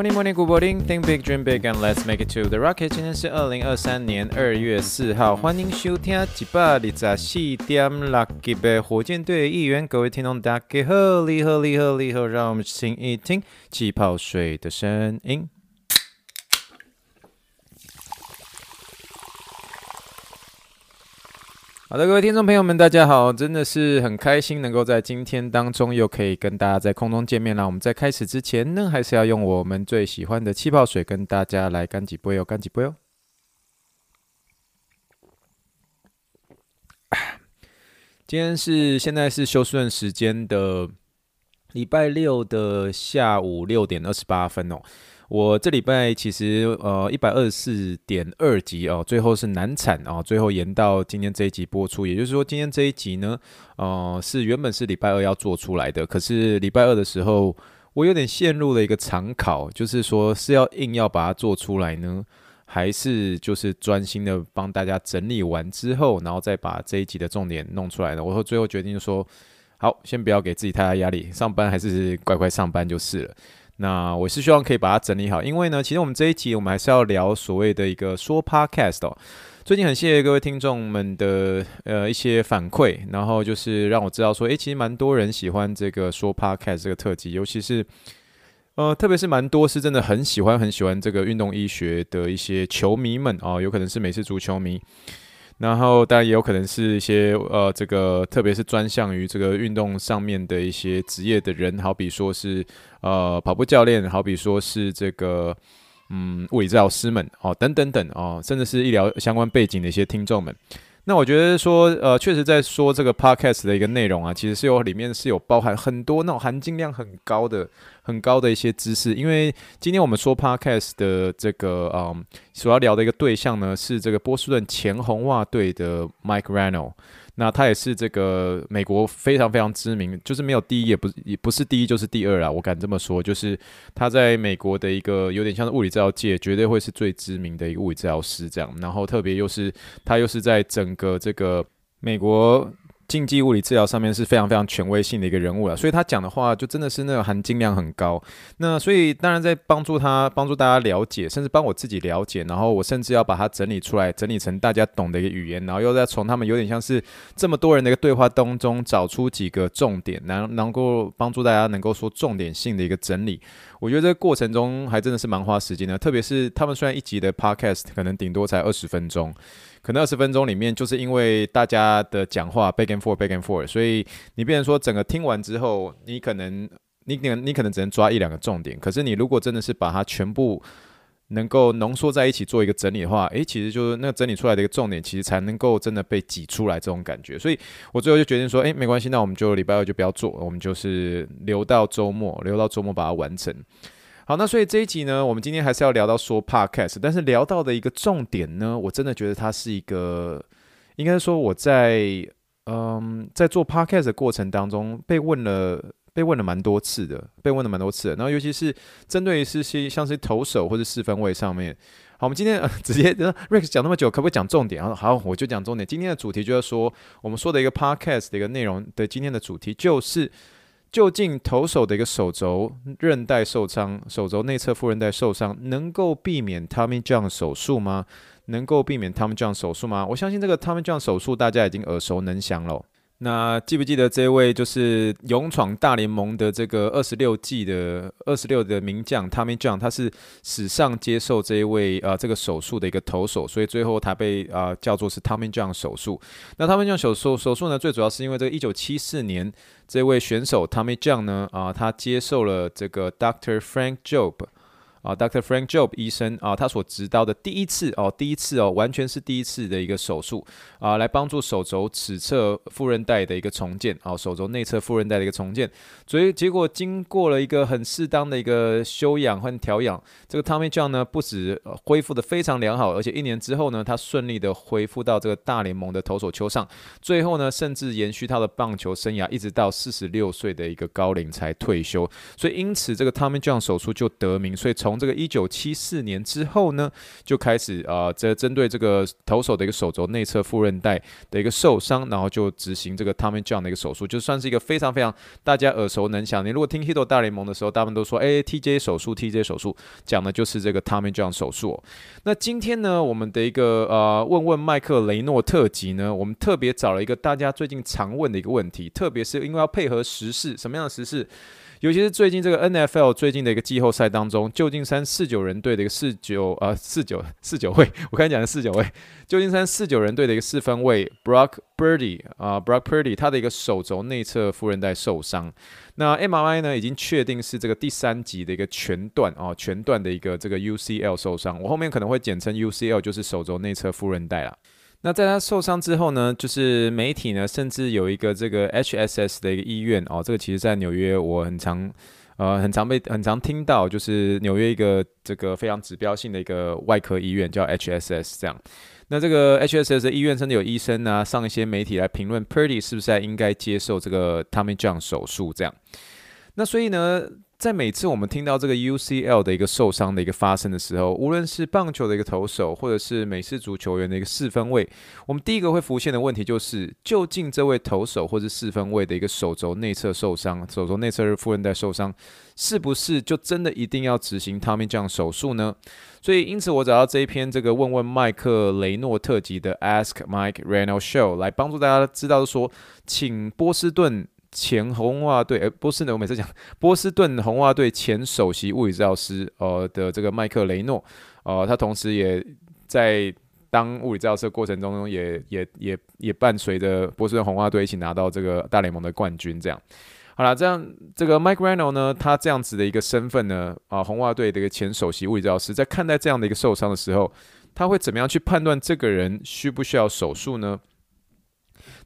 Morning, morning, good morning. Think big, dream big, and let's make it to the rocket. 今天是二零二三年二月四号，欢迎收听一百二十四点六集的火箭队一员。各位听众大家好，你好，你好，你好，让我们听一听气泡水的声音。好的，各位听众朋友们，大家好！真的是很开心能够在今天当中又可以跟大家在空中见面了。我们在开始之前呢，还是要用我们最喜欢的气泡水跟大家来干几杯哦，干几杯哦。今天是现在是休斯顿时间的礼拜六的下午六点二十八分哦。我这礼拜其实呃一百二十四点二集哦，最后是难产哦，最后延到今天这一集播出。也就是说，今天这一集呢，呃，是原本是礼拜二要做出来的，可是礼拜二的时候，我有点陷入了一个长考，就是说是要硬要把它做出来呢，还是就是专心的帮大家整理完之后，然后再把这一集的重点弄出来呢？我说最后决定说，好，先不要给自己太大压力，上班还是乖乖上班就是了。那我是希望可以把它整理好，因为呢，其实我们这一集我们还是要聊所谓的一个说 Podcast 哦。最近很谢谢各位听众们的呃一些反馈，然后就是让我知道说，诶，其实蛮多人喜欢这个说 Podcast 这个特辑，尤其是呃，特别是蛮多是真的很喜欢很喜欢这个运动医学的一些球迷们哦，有可能是美式足球迷。然后当然也有可能是一些呃，这个特别是专项于这个运动上面的一些职业的人，好比说是呃跑步教练，好比说是这个嗯物理治疗师们哦，等等等哦，甚至是医疗相关背景的一些听众们。那我觉得说，呃，确实在说这个 podcast 的一个内容啊，其实是有里面是有包含很多那种含金量很高的、很高的一些知识。因为今天我们说 podcast 的这个，嗯，所要聊的一个对象呢，是这个波士顿前红袜队的 Mike Rano。那他也是这个美国非常非常知名，就是没有第一，也不也不是第一，就是第二啊。我敢这么说，就是他在美国的一个有点像是物理治疗界，绝对会是最知名的一个物理治疗师这样。然后特别又是他又是在整个这个美国。竞技物理治疗上面是非常非常权威性的一个人物了，所以他讲的话就真的是那个含金量很高。那所以当然在帮助他、帮助大家了解，甚至帮我自己了解，然后我甚至要把它整理出来，整理成大家懂的一个语言，然后又再从他们有点像是这么多人的一个对话当中找出几个重点，能能够帮助大家能够说重点性的一个整理。我觉得这个过程中还真的是蛮花时间的，特别是他们虽然一集的 podcast 可能顶多才二十分钟。可能二十分钟里面，就是因为大家的讲话 back and forth back and forth，所以你变成说整个听完之后，你可能你可能你可能只能抓一两个重点。可是你如果真的是把它全部能够浓缩在一起做一个整理的话，诶，其实就是那个整理出来的一个重点，其实才能够真的被挤出来这种感觉。所以我最后就决定说，诶，没关系，那我们就礼拜二就不要做，我们就是留到周末，留到周末把它完成。好，那所以这一集呢，我们今天还是要聊到说 podcast，但是聊到的一个重点呢，我真的觉得它是一个，应该说我在嗯在做 podcast 的过程当中被问了被问了蛮多次的，被问了蛮多次的，然后尤其是针对是些像是投手或者四分卫上面。好，我们今天、直接 Rex 讲那么久，可不可以讲重点啊？好，我就讲重点。今天的主题就是说，我们说的一个 podcast 的一个内容的今天的主题就是。究竟投手的一个手肘韧带受伤，手肘内侧副韧带受伤，能够避免 Tommy John 手术吗？能够避免 Tommy John 手术吗？我相信这个 Tommy John 手术大家已经耳熟能详了。那记不记得这位就是勇闯大联盟的这个二十六记的二十六的名将 Tommy John？他是史上接受这一位啊、呃、这个手术的一个投手，所以最后他被啊、叫做是 Tommy John 手术。那 Tommy John 手术手术呢，最主要是因为这个一九七四年这位选手 Tommy John 呢啊、他接受了这个 Doctor Frank Job 啊，Dr. Frank Job 医生啊，他所执刀的第一次哦，第一次哦，完全是第一次的一个手术啊，来帮助手肘尺侧副韧带的一个重建啊，手肘内侧副韧带的一个重建。所以结果经过了一个很适当的一个休养和调养，这个 Tommy John 呢，不止恢复得非常良好，而且一年之后呢，他顺利的恢复到这个大联盟的投手丘上，最后呢，甚至延续他的棒球生涯，一直到四十六岁的一个高龄才退休。所以因此这个 Tommy John 手术就得名。所以从从这个一九七四年之后呢，就开始啊，这、针对这个投手的一个手肘内侧副韧带的一个受伤，然后就执行这个 Tommy John 的一个手术，就算是一个非常非常大家耳熟能详。你如果听《Hito 大联盟》的时候，大部分都说，哎，TJ 手术，TJ 手术，讲的就是这个 Tommy John 手术。那今天呢，我们的一个呃问问麦克雷诺特辑呢，我们特别找了一个大家最近常问的一个问题，特别是因为要配合时事，什么样的时事？尤其是最近这个 NFL 最近的一个季后赛当中，旧金山四九人队的一个四九呃四九 四九位，我刚才讲的四九位，旧金山四九人队的一个四分卫 Brock Purdy 啊 Brock Purdy 他的一个手肘内侧副韧带受伤，那 MRI 呢已经确定是这个第三级的一个全断啊全断的一个这个 UCL 受伤，我后面可能会简称 UCL，就是手肘内侧副韧带了。那在他受伤之后呢，就是媒体呢，甚至有一个这个 HSS 的一个医院哦，这个其实在纽约我很常呃很常被很常听到，就是纽约一个这个非常指标性的一个外科医院叫 HSS 这样。那这个 HSS 的医院甚至有医生啊上一些媒体来评论 Purdy 是不是应该接受这个 Tommy John 手术这样。那所以呢，在每次我们听到这个 UCL 的一个受伤的一个发生的时候，无论是棒球的一个投手，或者是美式足球员的一个四分卫，我们第一个会浮现的问题就是，究竟这位投手或者四分卫的一个手肘内侧受伤，手肘内侧是副韧带受伤，是不是就真的一定要执行 Tommy John 手术呢？所以，因此我找到这一篇这个问问麦克雷诺特辑的 Ask Mike Reno Show 来帮助大家知道说，请波士顿。前红袜队，呃，波士顿，我每次讲波士顿红袜队前首席物理治疗师，呃的这个麦克雷诺，呃，他同时也在当物理治疗师的过程中也，也也也也伴随着波士顿红袜队一起拿到这个大联盟的冠军。这样，好了，这样这个 Mike Reno 呢，他这样子的一个身份呢，啊、红袜队的一个前首席物理治疗师，在看待这样的一个受伤的时候，他会怎么样去判断这个人需不需要手术呢？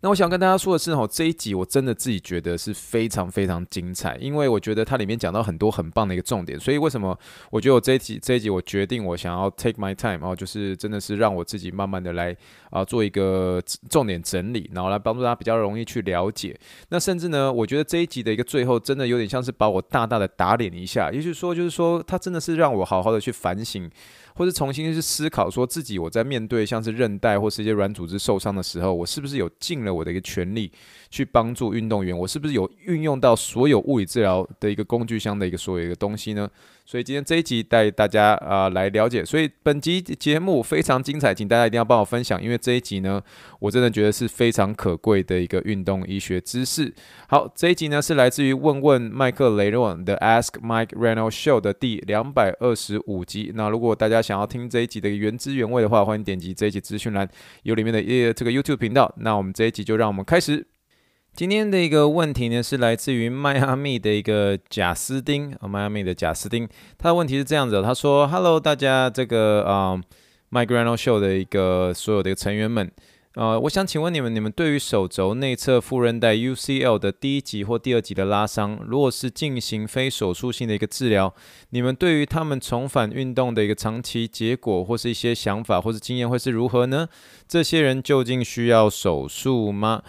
那我想跟大家说的是，哦，这一集我真的自己觉得是非常非常精彩，因为我觉得它里面讲到很多很棒的一个重点，所以为什么我觉得我这一集这一集我决定我想要 take my time，然后就是真的是让我自己慢慢的来啊做一个重点整理，然后来帮助大家比较容易去了解。那甚至呢，我觉得这一集的一个最后真的有点像是把我大大的打脸一下，也就是说，就是说它真的是让我好好的去反省。或是重新去思考，说自己我在面对像是韧带或是一些软组织受伤的时候，我是不是有尽了我的一个全力去帮助运动员？我是不是有运用到所有物理治疗的一个工具箱的一个所有一个东西呢？所以今天这一集带大家啊、来了解，所以本集节目非常精彩，请大家一定要帮我分享，因为这一集呢，我真的觉得是非常可贵的一个运动医学知识。好，这一集呢是来自于问问麦克雷诺的 Ask Mike Reynolds Show 的第两百二十五集。那如果大家想要听这一集的原汁原味的话，欢迎点击这一集资讯栏有里面的一这个 YouTube 频道。那我们这一集就让我们开始。今天的一个问题呢，是来自于迈阿密的一个贾斯丁，迈阿密的贾斯丁，他的问题是这样子，他说：“Hello，大家，这个啊，Mike Reynolds Show 的一个所有的一个成员们，呃，我想请问你们，你们对于手肘内侧副韧带 UCL 的第一级或第二级的拉伤，如果是进行非手术性的一个治疗，你们对于他们重返运动的一个长期结果，或是一些想法或是经验会是如何呢？这些人究竟需要手术吗？”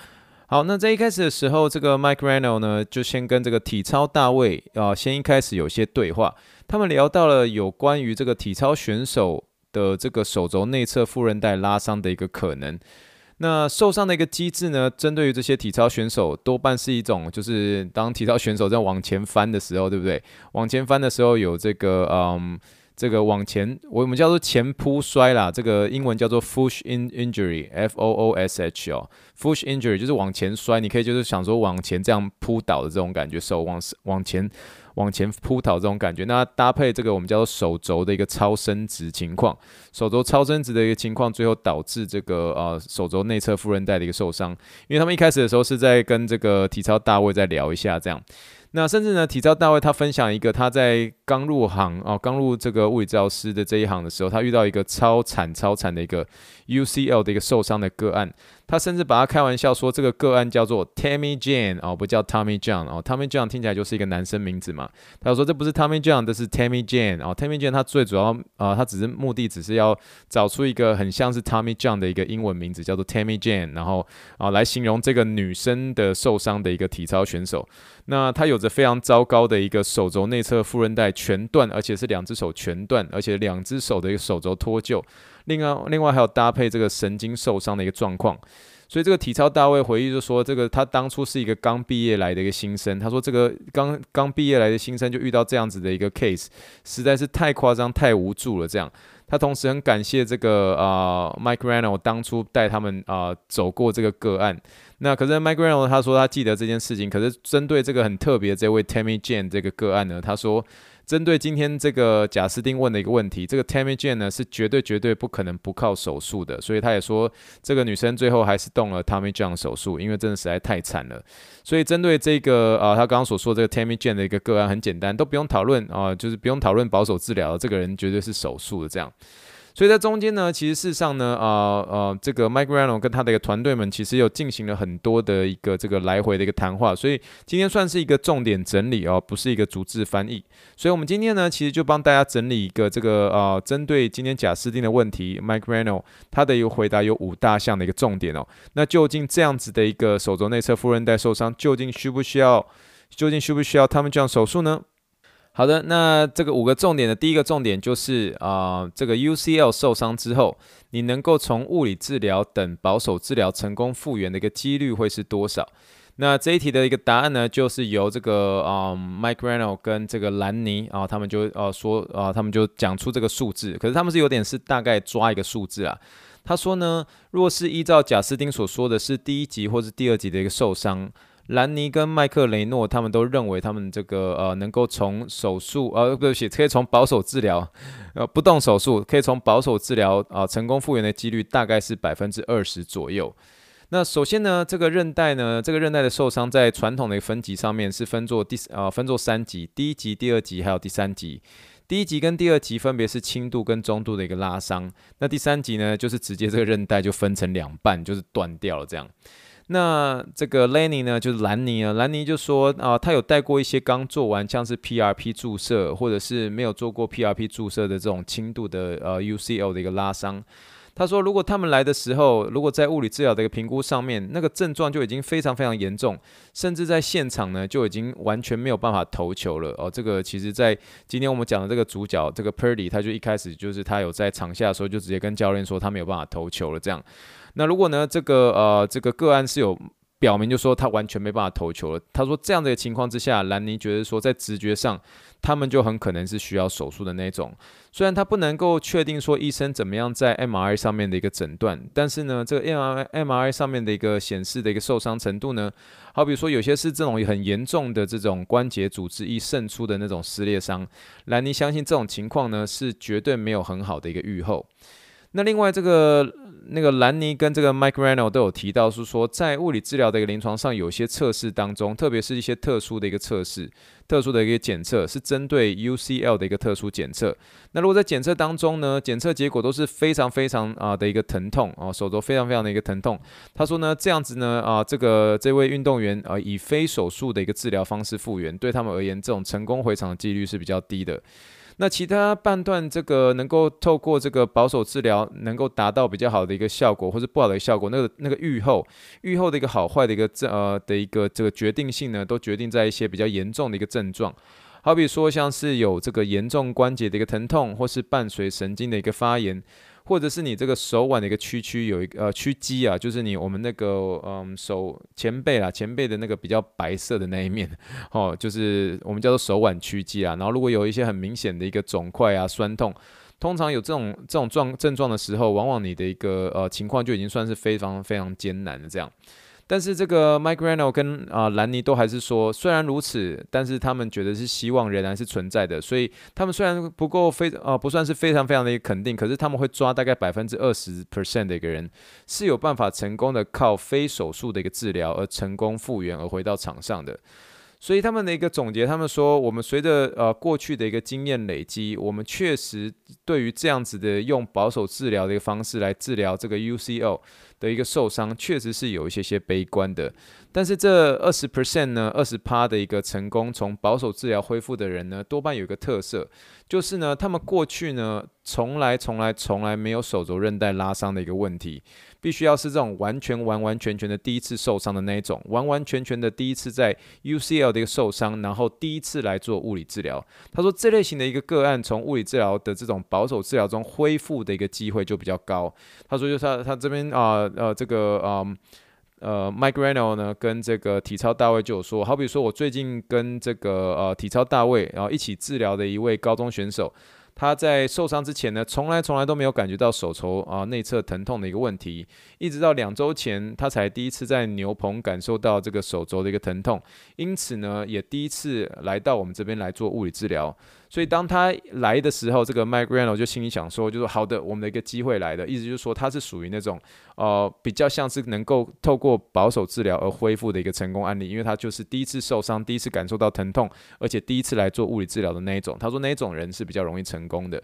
好，那在一开始的时候，这个 Mike r a n o 呢，就先跟这个体操大卫啊，先一开始有些对话，他们聊到了有关于这个体操选手的这个手肘内侧副韧带拉伤的一个可能。那受伤的一个机制呢，针对于这些体操选手，多半是一种，就是当体操选手在往前翻的时候，对不对？往前翻的时候有这个嗯。这个往前，我们叫做前扑摔啦，这个英文叫做 Fush in injury，F O O S H 哦，Fush injury 就是往前摔，你可以就是想说往前这样扑倒的这种感觉，手往往前往前扑倒这种感觉。那搭配这个我们叫做手肘的一个超伸直情况，手肘超伸直的一个情况，最后导致这个呃手肘内侧副韧带的一个受伤。因为他们一开始的时候是在跟这个体操大卫在聊一下这样。那甚至呢，体操大卫他分享一个他在刚入行哦，刚入这个物理治疗师的这一行的时候，他遇到一个超惨超惨的一个 UCL 的一个受伤的个案。他甚至把他开玩笑说，这个个案叫做 Tammy Jane 哦，不叫 Tommy John 哦，Tommy John 听起来就是一个男生名字嘛。他说这不是 Tommy John，这是 Tammy Jane 哦，Tammy Jane 他最主要啊、呃，他只是目的只是要找出一个很像是 Tommy John 的一个英文名字，叫做 Tammy Jane，然后啊、来形容这个女生的受伤的一个体操选手。那他有着非常糟糕的一个手肘内侧副韧带全断，而且是两只手全断，而且两只手的一个手肘脱臼。另外，另外还有搭配这个神经受伤的一个状况，所以这个体操大卫回忆就说，这个他当初是一个刚毕业来的一个新生，他说这个刚刚毕业来的新生就遇到这样子的一个 case，实在是太夸张、太无助了。这样，他同时很感谢这个啊、Mike Reano 当初带他们啊、走过这个个案。那可是 Mike Reano 他说他记得这件事情，可是针对这个很特别这位 Tammy Jane 这个个案呢，他说。针对今天这个贾斯汀问的一个问题，这个 Tammy Jane 呢是绝对绝对不可能不靠手术的，所以他也说这个女生最后还是动了 Tammy John 手术，因为真的实在太惨了。所以针对这个啊，他刚刚所说这个 Tammy Jane 的一个个案很简单，都不用讨论啊，就是不用讨论保守治疗，这个人绝对是手术的这样。所以在中间呢，其实事实上呢，呃呃，这个 Mike r a n o 跟他的一个团队们，其实有进行了很多的一个这个来回的一个谈话，所以今天算是一个重点整理哦，不是一个逐字翻译。所以我们今天呢，其实就帮大家整理一个这个呃，针对今天贾斯汀的问题，Mike r a n o 他的一个回答有五大项的一个重点哦。那究竟这样子的一个手肘内侧副韧带受伤，究竟需不需要，究竟需不需要他们这样手术呢？好的，那这个五个重点的第一个重点就是啊、这个 UCL 受伤之后，你能够从物理治疗等保守治疗成功复原的一个几率会是多少？那这一题的一个答案呢，就是由这个啊、Mike Reano 跟这个兰尼啊，他们就呃说啊，他们就讲出这个数字，可是他们是有点是大概抓一个数字啊。他说呢，若是依照贾斯汀所说的是第一级或是第二级的一个受伤。兰尼跟麦克雷诺他们都认为，他们这个呃能够从手术呃对不起，可以从保守治疗 呃不动手术，可以从保守治疗啊、成功复原的几率大概是百分之二十左右。那首先呢，这个韧带呢，这个韧带的受伤在传统的分级上面是分作第、呃、分作三级，第一级、第二级还有第三级。第一级跟第二级分别是轻度跟中度的一个拉伤，那第三级呢就是直接这个韧带就分成两半，就是断掉了这样。那这个 Lenny 呢，就是兰尼啊，兰尼就说啊，他有带过一些刚做完像是 PRP 注射，或者是没有做过 PRP 注射的这种轻度的呃 UCL 的一个拉伤。他说，如果他们来的时候，如果在物理治疗的一个评估上面，那个症状就已经非常非常严重，甚至在现场呢就已经完全没有办法投球了哦。这个其实，在今天我们讲的这个主角这个 Purdy，他就一开始就是他有在场下的时候就直接跟教练说他没有办法投球了这样。那如果呢，这个呃，这个个案是有表明，就说他完全没办法投球了。他说这样的情况之下，兰尼觉得说在直觉上，他们就很可能是需要手术的那种。虽然他不能够确定说医生怎么样在 MRI 上面的一个诊断，但是呢，这个 MRI MRI 上面的一个显示的一个受伤程度呢，好比说有些是这种很严重的这种关节组织液渗出的那种撕裂伤，兰尼相信这种情况呢是绝对没有很好的一个预后。那另外这个那个兰尼跟这个 Mike r a n o 都有提到，是说在物理治疗的一个临床上，有些测试当中，特别是一些特殊的一个测试、特殊的一个检测，是针对 UCL 的一个特殊检测。那如果在检测当中呢，检测结果都是非常非常啊的一个疼痛啊，手肘非常非常的一个疼痛。他说呢，这样子呢啊，这个这位运动员啊，以非手术的一个治疗方式复原，对他们而言，这种成功回场的几率是比较低的。那其他半段这个能够透过这个保守治疗能够达到比较好的一个效果，或是不好的效果，那个那个预后预后的一个好坏的一个这呃的一个这个决定性呢，都决定在一些比较严重的一个症状，好比说像是有这个严重关节的一个疼痛，或是伴随神经的一个发炎。或者是你这个手腕的一个屈曲有一个呃屈肌啊，就是你我们那个嗯手前背啦，前背的那个比较白色的那一面，哦，就是我们叫做手腕屈肌啊。然后如果有一些很明显的一个肿块啊、酸痛，通常有这种这种状症状的时候，往往你的一个呃情况就已经算是非常非常艰难的这样。但是这个 Mike Reano 跟啊、兰尼都还是说，虽然如此，但是他们觉得是希望仍然是存在的。所以他们虽然不够非啊、不算是非常非常的一个肯定，可是他们会抓大概百分之二十 percent 的一个人是有办法成功的靠非手术的一个治疗而成功复原而回到场上的。所以他们的一个总结，他们说，我们随着呃过去的一个经验累积，我们确实对于这样子的用保守治疗的一个方式来治疗这个 UCL 的一个受伤，确实是有一些些悲观的。但是这二十 percent 呢，二十趴的一个成功从保守治疗恢复的人呢，多半有一个特色，就是呢，他们过去呢，从来从来从来没有手肘韧带拉伤的一个问题。必须要是这种完全完完全全的第一次受伤的那一种，完完全全的第一次在 UCL 的一个受伤，然后第一次来做物理治疗。他说这类型的一个个案，从物理治疗的这种保守治疗中恢复的一个机会就比较高。他说就是他他这边啊呃，这个嗯呃，，Mike Reno 呢跟这个体操大卫就有说，好比说我最近跟这个呃体操大卫然后一起治疗的一位高中选手。他在受伤之前呢，从来从来都没有感觉到手肘啊内侧疼痛的一个问题，一直到两周前，他才第一次在牛棚感受到这个手肘的一个疼痛，因此呢，也第一次来到我们这边来做物理治疗。所以当他来的时候，这个 Mike Reno 就心里想说，就是好的，我们的一个机会来的，意思就是说他是属于那种呃比较像是能够透过保守治疗而恢复的一个成功案例，因为他就是第一次受伤，第一次感受到疼痛，而且第一次来做物理治疗的那一种。他说那一种人是比较容易成功的。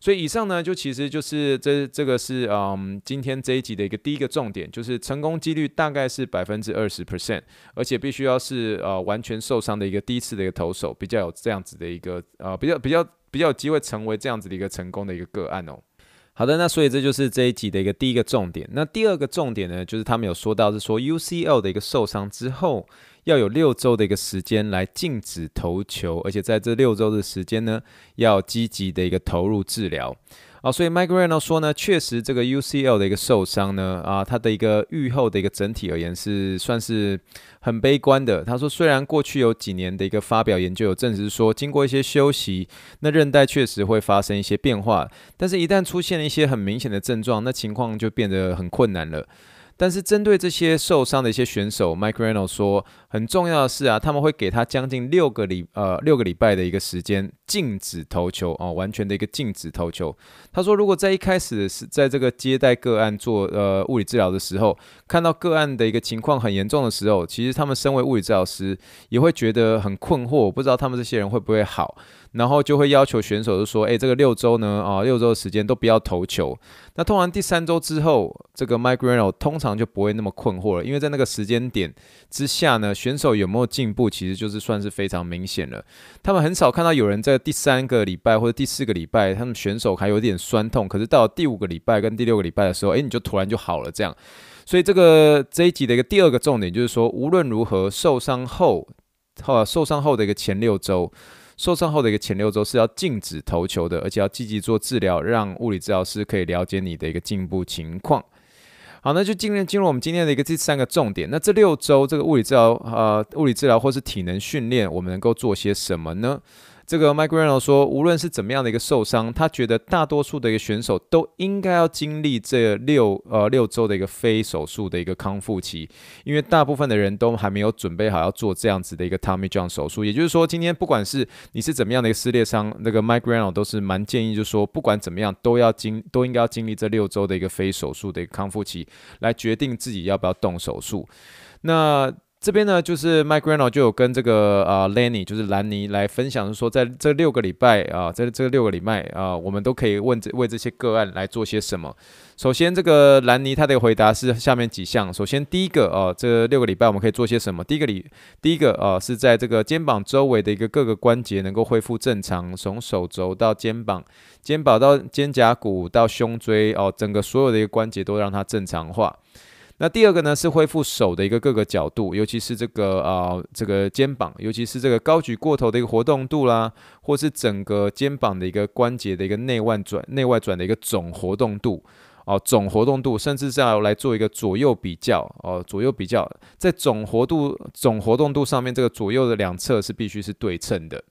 所以以上呢，就其实就是这这个是嗯，今天这一集的一个第一个重点，就是成功几率大概是百分之二十 percent，而且必须要是呃完全受伤的一个第一次的一个投手，比较有这样子的一个呃比较比较比较有机会成为这样子的一个成功的一个个案哦。好的，那所以这就是这一集的一个第一个重点。那第二个重点呢，就是他们有说到是说 UCL 的一个受伤之后。要有六周的一个时间来禁止投球，而且在这六周的时间呢，要积极的一个投入治疗。啊，所以 Mike Reno 说呢，确实这个 UCL 的一个受伤呢，啊，他的一个预后的一个整体而言是算是很悲观的。他说，虽然过去有几年的一个发表研究有证实说，经过一些休息，那韧带确实会发生一些变化，但是一旦出现了一些很明显的症状，那情况就变得很困难了。但是针对这些受伤的一些选手，Mike Reno 说，很重要的是啊，他们会给他将近六个礼呃六个礼拜的一个时间禁止投球哦，完全的一个禁止投球。他说，如果在一开始是在这个接待个案做呃物理治疗的时候，看到个案的一个情况很严重的时候，其实他们身为物理治疗师也会觉得很困惑，不知道他们这些人会不会好。然后就会要求选手就说：“诶，这个六周呢，啊，六周的时间都不要投球。那通常第三周之后，这个 Mike Reno 通常就不会那么困惑了，因为在那个时间点之下呢，选手有没有进步，其实就是算是非常明显了。他们很少看到有人在第三个礼拜或者第四个礼拜，他们选手还有点酸痛，可是到了第五个礼拜跟第六个礼拜的时候，诶，你就突然就好了这样。所以这个这一集的一个第二个重点就是说，无论如何受伤后，后受伤后的一个前六周。”受伤后的一个前六周是要禁止投球的，而且要积极做治疗，让物理治疗师可以了解你的一个进步情况。好，那就进入进入我们今天的一个第三个重点。那这六周这个物理治疗，呃，物理治疗或是体能训练，我们能够做些什么呢？这个 Mike Reino 说，无论是怎么样的一个受伤，他觉得大多数的一个选手都应该要经历这六呃六周的一个非手术的一个康复期，因为大部分的人都还没有准备好要做这样子的一个 Tommy John 手术。也就是说，今天不管是你是怎么样的一个撕裂伤，那个 Mike Reino 都是蛮建议，就是说不管怎么样都要经都应该要经历这六周的一个非手术的一个康复期，来决定自己要不要动手术。那这边呢，就是 Mike Reno 就有跟这个啊、呃、Lenny，就是兰尼来分享说，在这六个礼拜啊，在这六个礼拜啊，我们都可以问这为这些个案来做些什么。首先，这个兰尼他的回答是下面几项。首先，第一个啊，这六个礼拜我们可以做些什么？第一个礼，第一个啊，是在这个肩膀周围的一个各个关节能够恢复正常，从手肘到肩膀，肩膀到肩胛骨到胸椎哦，整个所有的一个关节都让它正常化。那第二个呢，是恢复手的一个各个角度，尤其是这个啊、这个肩膀，尤其是这个高举过头的一个活动度啦，或是整个肩膀的一个关节的一个内外转、内外转的一个总活动度哦，总活动度，甚至是要来做一个左右比较哦，左右比较，在总活度、总活动度上面，这个左右的两侧是必须是对称的。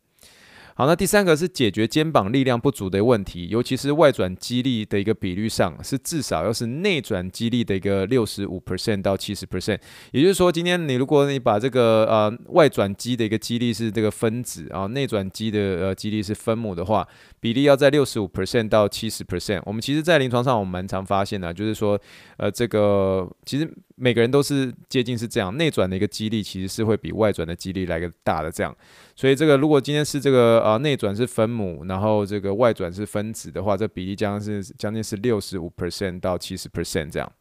好，那第三个是解决肩膀力量不足的问题，尤其是外转肌力的一个比率上，是至少要是内转肌力的一个六十五 percent 到七十 percent。也就是说，今天你如果你把这个呃外转肌的一个肌力是这个分子啊，内转肌的呃肌力是分母的话，比例要在六十五 percent 到七十 percent。我们其实在临床上我们蛮常发现的，就是说呃这个其实每个人都是接近是这样，内转的一个几率其实是会比外转的几率来个大的这样。所以这个如果今天是这个呃内转是分母，然后这个外转是分子的话，这比例将是将近是六十五 percent 到七十 percent 这样。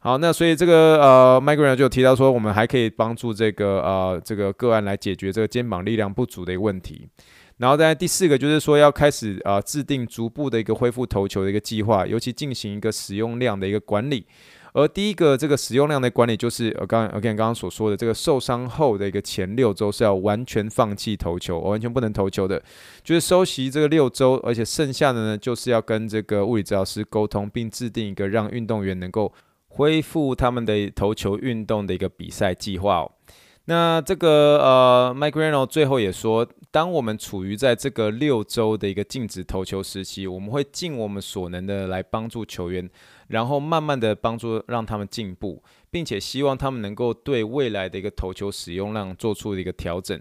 好，那所以这个呃 m i g r a n 就提到说，我们还可以帮助这个呃这个个案来解决这个肩膀力量不足的一个问题。然后在第四个就是说要开始啊、制定逐步的一个恢复投球的一个计划，尤其进行一个使用量的一个管理。而第一个这个使用量的管理就是呃刚刚刚刚所说的这个受伤后的一个前六周是要完全放弃投球，完全不能投球的，就是休息这个六周，而且剩下的呢就是要跟这个物理治疗师沟通，并制定一个让运动员能够。恢复他们的投球运动的一个比赛计划哦。那这个呃，Mike Renno 最后也说，当我们处于在这个六周的一个禁止投球时期，我们会尽我们所能的来帮助球员，然后慢慢的帮助让他们进步，并且希望他们能够对未来的一个投球使用量做出一个调整。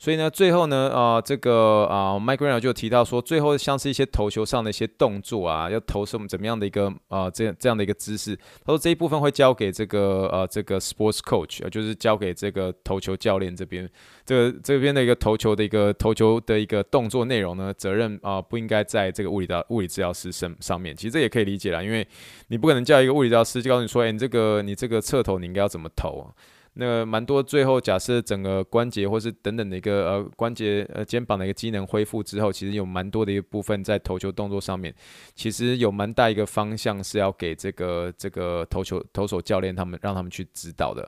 所以呢，最后呢，啊、呃，这个啊、Mike Renner 就提到说，最后像是一些投球上的一些动作啊，要投什么怎么样的一个啊、呃，这样这样的一个姿势，他说这一部分会交给这个呃这个 sports coach，就是交给这个投球教练这边，这个这边的一个投球的一个投球的一个动作内容呢，责任啊、不应该在这个物理的物理治疗师身上面。其实这也可以理解啦，因为你不可能叫一个物理治疗师就告诉你说，哎，你这个你这个侧投你应该要怎么投啊。那蛮多，最后假设整个关节或是等等的一个呃关节呃肩膀的一个机能恢复之后，其实有蛮多的一部分在投球动作上面，其实有蛮大一个方向是要给这个这个投球投手教练他们让他们去指导的。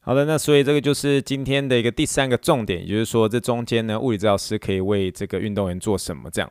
好的，那所以这个就是今天的一个第三个重点，也就是说这中间呢，物理治疗师可以为这个运动员做什么这样。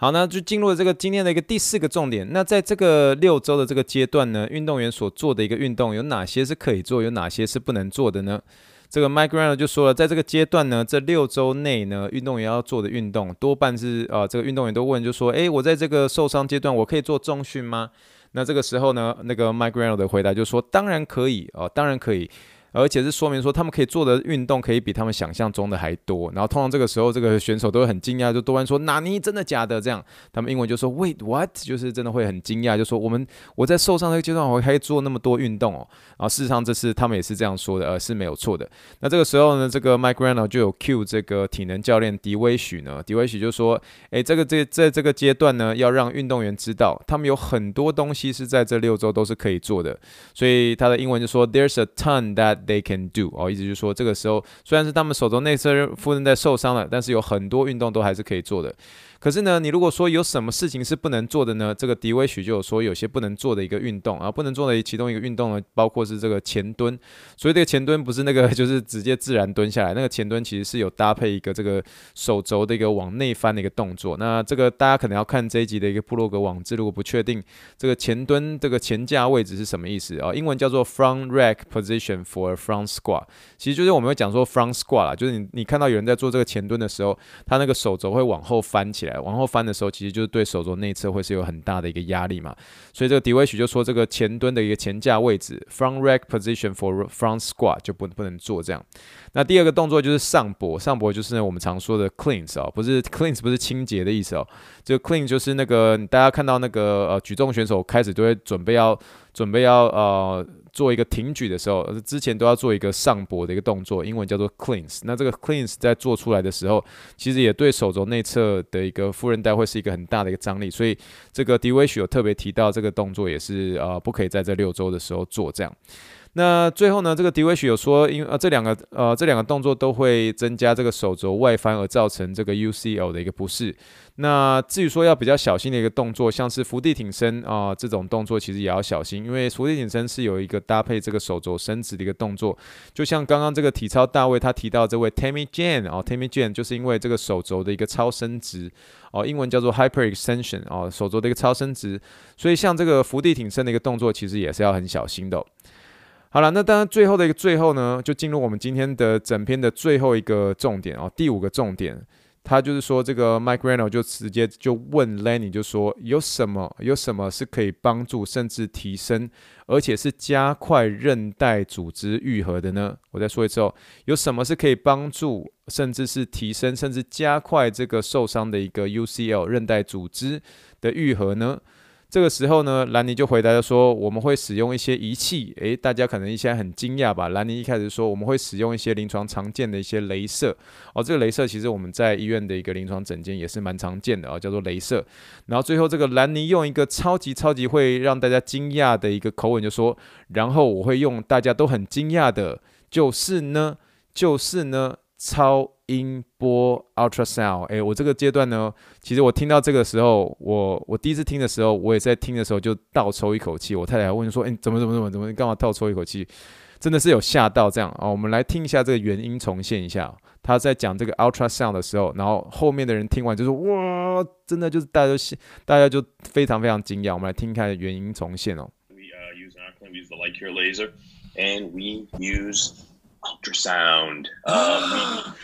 好，那就进入了这个今天的一个第四个重点。那在这个六周的这个阶段呢，运动员所做的一个运动有哪些是可以做，有哪些是不能做的呢？这个 Mike Grant 就说了，在这个阶段呢，这六周内呢，运动员要做的运动多半是啊、这个运动员都问就说，诶，我在这个受伤阶段，我可以做重训吗？那这个时候呢，那个 Mike Grant 的回答就说，当然可以哦、当然可以。而且是说明说，他们可以做的运动可以比他们想象中的还多。然后通常这个时候，这个选手都会很惊讶，就多半说：“纳尼？真的假的？”这样，他们英文就说：“Wait, what？” 就是真的会很惊讶，就说：“我们我在受伤那个阶段，我还做那么多运动哦。”然后事实上，这是他们也是这样说的，呃，是没有错的。那这个时候呢，这个 Mike Rano 就有 cue 这个体能教练迪威许呢，迪威许就说：“诶，这个这在这个阶段呢，要让运动员知道，他们有很多东西是在这六周都是可以做的。”所以他的英文就说：“There's a ton that they can do。”哦，意思就是说，这个时候虽然是他们手中内侧夫人在受伤了，但是有很多运动都还是可以做的。可是呢，你如果说有什么事情是不能做的呢？这个迪威许就有说有些不能做的一个运动啊，不能做的其中一个运动呢，包括是这个前蹲。所以这个前蹲不是那个 就是直接自然蹲下来，那个前蹲其实是有搭配一个这个手肘的一个往内翻的一个动作。那这个大家可能要看这一集的一个布洛格网志，如果不确定这个前蹲这个前架位置是什么意思啊？英文叫做 front rack position for front squat，其实就是我们会讲说 front squat 啦，就是你你看到有人在做这个前蹲的时候，他那个手肘会往后翻起来。往后翻的时候，其实就是对手肘内侧会是有很大的一个压力嘛，所以这个 D V 许就说，这个前蹲的一个前架位置 （front rack position for front squat） 就不不能做这样。那第二个动作就是上搏，上搏就是我们常说的 cleans 哦，不是 cleans 不是清洁的意思哦，这个 clean 就是那个大家看到那个呃举重选手开始都会准备要准备要呃。做一个挺举的时候，之前都要做一个上搏的一个动作，英文叫做 cleans。那这个 cleans 在做出来的时候，其实也对手肘内侧的一个副韧带会是一个很大的一个张力，所以这个迪威许有特别提到这个动作也是呃不可以在这六周的时候做这样。那最后呢，这个迪威许有说，因为呃这两个呃这两个动作都会增加这个手肘外翻而造成这个 UCL 的一个不适。那至于说要比较小心的一个动作，像是伏地挺身啊、这种动作，其实也要小心，因为伏地挺身是有一个搭配这个手肘伸直的一个动作。就像刚刚这个体操大卫他提到这位 Tammy Jane 哦，Tammy Jane 就是因为这个手肘的一个超伸直哦，英文叫做 hyperextension 哦，手肘的一个超伸直，所以像这个伏地挺身的一个动作，其实也是要很小心的、好了，那当然最后的一个最后呢，就进入我们今天的整篇的最后一个重点哦，第五个重点，他就是说这个 Mike Reno 就直接就问 Lenny 就说有什么有什么是可以帮助甚至提升，而且是加快韧带组织愈合的呢？我再说一次哦，有什么是可以帮助甚至是提升甚至加快这个受伤的一个 UCL 韧带组织的愈合呢？这个时候呢，兰尼就回答说，我们会使用一些仪器。诶，大家可能一些很惊讶吧？兰尼一开始说，我们会使用一些临床常见的一些镭射。哦，这个镭射其实我们在医院的一个临床诊间也是蛮常见的啊，叫做镭射。然后最后这个兰尼用一个超级超级会让大家惊讶的一个口吻就说，然后我会用大家都很惊讶的，就是呢，就是呢。超音波 ultrasound，哎，我这个阶段呢，其实我听到这个时候，我我第一次听的时候，我也在听的时候就倒抽一口气。我太太还问说，哎，怎么怎么怎么怎么，你干嘛倒抽一口气？真的是有吓到这样啊！我们来听一下这个原音重现一下。他在讲这个 ultrasound 的时候，然后后面的人听完就说，哇，真的就是大家都大家就非常非常惊讶。我们来听看原音重现哦。We use we use the light cure laser and we use ultrasound. Um,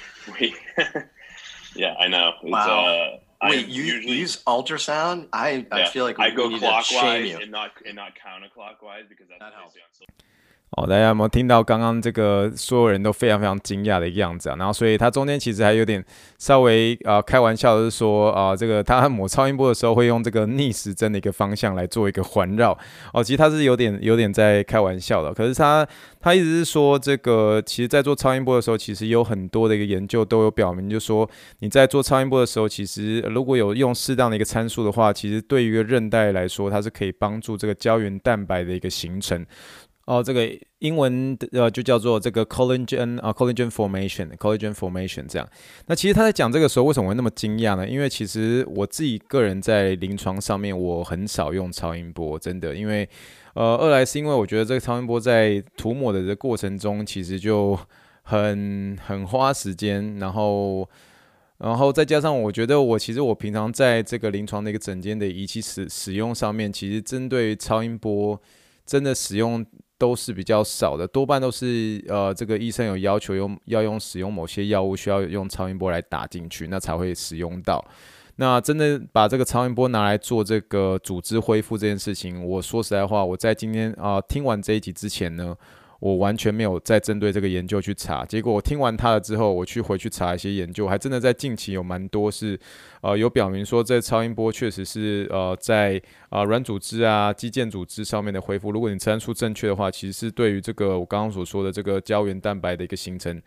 we, yeah, I know. It's, wow. Uh, Wait, you, usually, use ultrasound? I, I feel like we, I go need clockwise to shame you. and not and not counterclockwise because that's that helps. 哦，大家有没有听到刚刚这个所有人都非常非常惊讶的一个样子啊？然后，所以他中间其实还有点稍微啊、开玩笑的是说啊、这个他抹超音波的时候会用这个逆时针的一个方向来做一个环绕哦。其实他是有点有点在开玩笑的，可是他他一直是说这个，其实在做超音波的时候，其实有很多的一个研究都有表明，就是说你在做超音波的时候，其实如果有用适当的一个参数的话，其实对于一个韧带来说，它是可以帮助这个胶原蛋白的一个形成。哦，这个英文呃就叫做这个 collagen 啊，collagen formation，collagen formation 这样。那其实他在讲这个时候，为什么会那么惊讶呢？因为其实我自己个人在临床上面，我很少用超音波，真的，因为呃，二来是因为我觉得这个超音波在涂抹的这过程中，其实就很很花时间，然后然后再加上我觉得我其实我平常在这个临床的一个诊间的仪器使使用上面，其实针对超音波真的使用。都是比较少的，多半都是呃，这个医生有要求用要用使用某些药物，需要用超音波来打进去，那才会使用到。那真的把这个超音波拿来做这个组织恢复这件事情，我说实在话，我在今天啊、听完这一集之前呢。我完全没有再针对这个研究去查，结果我听完他了之后，我去回去查一些研究，还真的在近期有蛮多是，呃，有表明说这超音波确实是呃在啊软组织啊肌腱组织上面的恢复，如果你参数正确的话，其实是对于这个我刚刚所说的这个胶原蛋白的一个形成。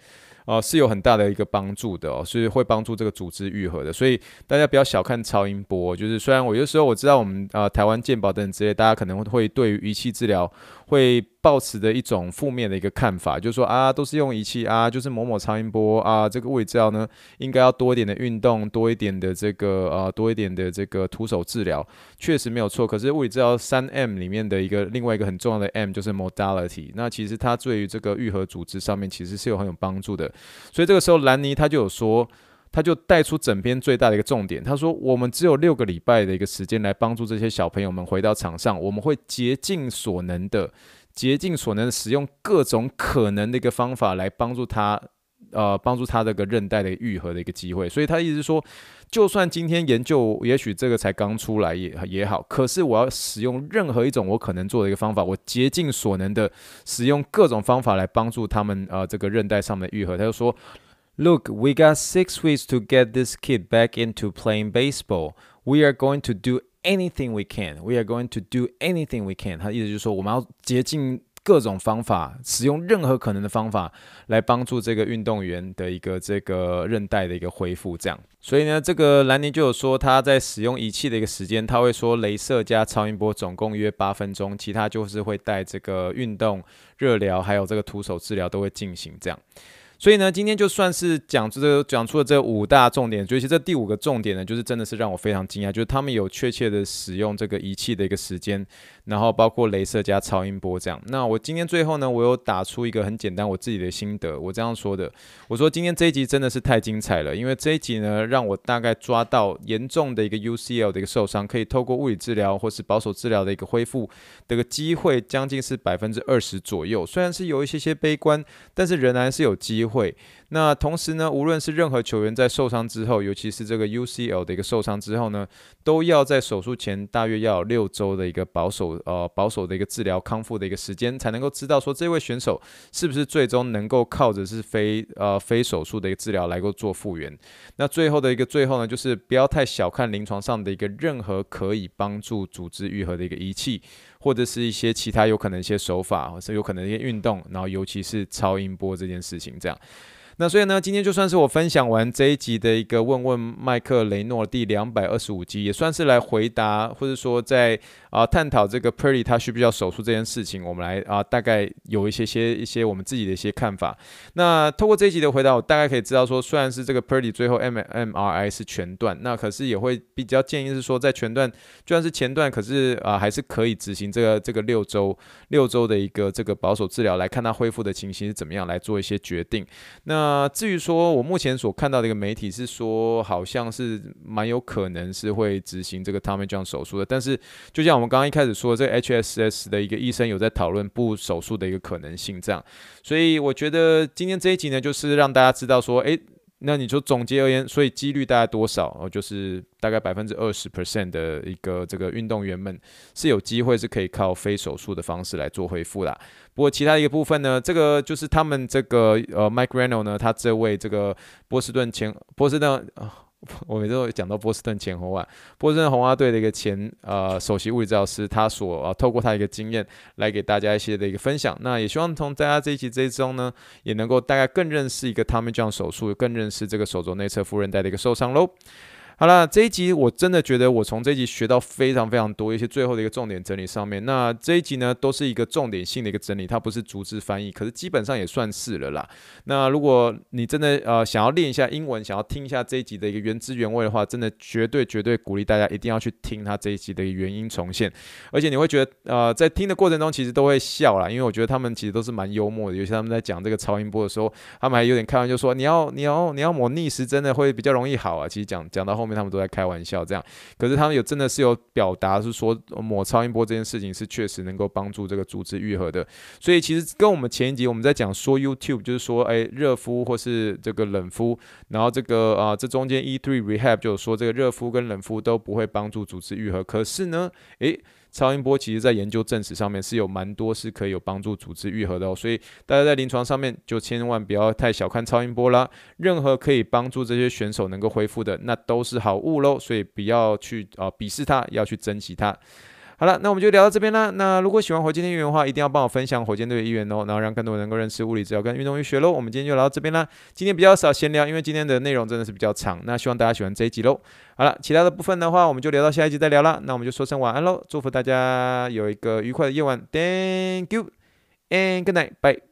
哦、呃，是有很大的一个帮助的哦，是会帮助这个组织愈合的，所以大家不要小看超音波。就是虽然我有时候我知道我们啊、呃、台湾健保等等之类，大家可能会对于仪器治疗会抱持的一种负面的一个看法，就是说啊都是用仪器啊，就是某某超音波啊，这个物理治疗呢应该要多一点的运动，多一点的这个啊多一点的这个徒手治疗，确实没有错。可是物理治疗三 M 里面的一个另外一个很重要的 M 就是 modality，那其实它对于这个愈合组织上面其实是有很有帮助的。所以这个时候，兰尼他就有说，他就带出整篇最大的一个重点。他说：“我们只有六个礼拜的一个时间来帮助这些小朋友们回到场上，我们会竭尽所能的、竭尽所能使用各种可能的一个方法来帮助他，呃，帮助他这个韧带的愈合的一个机会。所以他意思是说，就算今天研究也许这个才刚出来也也好，可是我要使用任何一种我可能做的一个方法，我竭尽所能的使用各种方法来帮助他们，呃，这个韧带上面的愈合。他就说，Look, we got six weeks to get this kid back into playing baseball. We are going to do anything we can. We are going to do anything we can. 他意思就是说，我们要竭尽。各种方法，使用任何可能的方法来帮助这个运动员的一个这个韧带的一个恢复，这样。所以呢，这个兰尼就有说他在使用仪器的一个时间，他会说镭射加超音波总共约八分钟，其他就是会带这个运动、热疗还有这个徒手治疗都会进行这样。所以呢，今天就算是讲出这个讲出了这五大重点，尤其这第五个重点呢，就是真的是让我非常惊讶，就是他们有确切的使用这个仪器的一个时间，然后包括镭射加超音波这样。那我今天最后呢，我有打出一个很简单我自己的心得，我这样说的，我说今天这一集真的是太精彩了，因为这一集呢，让我大概抓到严重的一个 UCL 的一个受伤，可以透过物理治疗或是保守治疗的一个恢复的个机会，将近是百分之二十左右。虽然是有一些些悲观，但是仍然是有机会。会，那同时呢，无论是任何球员在受伤之后，尤其是这个 UCL 的一个受伤之后呢，都要在手术前大约要有六周的一个保守呃保守的一个治疗康复的一个时间，才能够知道说这位选手是不是最终能够靠着是非呃非手术的一个治疗来够做复原。那最后的一个最后呢，就是不要太小看临床上的一个任何可以帮助组织愈合的一个仪器，或者是一些其他有可能一些手法，或是有可能一些运动，然后尤其是超音波这件事情这样。那所以呢，今天就算是我分享完这一集的一个问问麦克雷诺第两百二十五集，也算是来回答或者说在啊探讨这个 Purdy 他需不需要手术这件事情，我们来啊大概有一些些一些我们自己的一些看法。那透过这一集的回答，我大概可以知道说，虽然是这个 Purdy 最后 M M R I 是全段，那可是也会比较建议是说，在全段就算是前段，可是啊还是可以执行这个这个六周六周的一个这个保守治疗，来看他恢复的情形是怎么样，来做一些决定。那那至于说，我目前所看到的一个媒体是说，好像是蛮有可能是会执行这个 Tommy John 手术的。但是，就像我们刚刚一开始说，这个 HSS 的一个医生有在讨论不手术的一个可能性，这样。所以，我觉得今天这一集呢，就是让大家知道说，诶。那你说总结而言，所以几率大概多少？哦，就是大概百分之二十 percent 的一个这个运动员们是有机会是可以靠非手术的方式来做恢复啦。不过其他一个部分呢，这个就是他们这个呃 Mike Reano 呢，他这位这个波士顿前波士顿啊。我每次都会讲到波士顿前红袜，波士顿红袜队的一个前呃首席物理治疗师，他所呃透过他一个经验来给大家一些的一个分享。那也希望从大家这一期这一中呢，也能够大概更认识一个 Tommy John 手术，更认识这个手肘内侧副韧带的一个受伤喽。好了，这一集我真的觉得我从这一集学到非常非常多一些最后的一个重点整理上面。那这一集呢都是一个重点性的一个整理，它不是逐字翻译，可是基本上也算是了啦。那如果你真的呃想要练一下英文，想要听一下这一集的一个原汁原味的话，真的绝对绝对鼓励大家一定要去听它这一集的一个原音重现。而且你会觉得呃在听的过程中其实都会笑啦，因为我觉得他们其实都是蛮幽默的。尤其他们在讲这个超音波的时候，他们还有点开玩笑说你要你要你要抹逆时针的会比较容易好啊。其实讲讲到后面。因为他们都在开玩笑，这样，可是他们有真的是有表达，是说抹超音波这件事情是确实能够帮助这个组织愈合的。所以其实跟我们前一集我们在讲说 YouTube，就是说，哎，热敷或是这个冷敷，然后这个啊，这中间 E3 Rehab 就有说这个热敷跟冷敷都不会帮助组织愈合。可是呢，诶。超音波其实在研究证实上面是有蛮多是可以有帮助组织愈合的哦，所以大家在临床上面就千万不要太小看超音波啦。任何可以帮助这些选手能够恢复的，那都是好物喽，所以不要去啊鄙视它，要去珍惜它。好了，那我们就聊到这边啦。那如果喜欢火箭队的话，一定要帮我分享火箭队的议员哦，然后让更多人能够认识物理治疗跟运动医学喽。我们今天就聊到这边啦。今天比较少闲聊，因为今天的内容真的是比较长。那希望大家喜欢这一集喽。好了，其他的部分的话，我们就聊到下一集再聊啦。那我们就说声晚安喽，祝福大家有一个愉快的夜晚。Thank you and good night. Bye.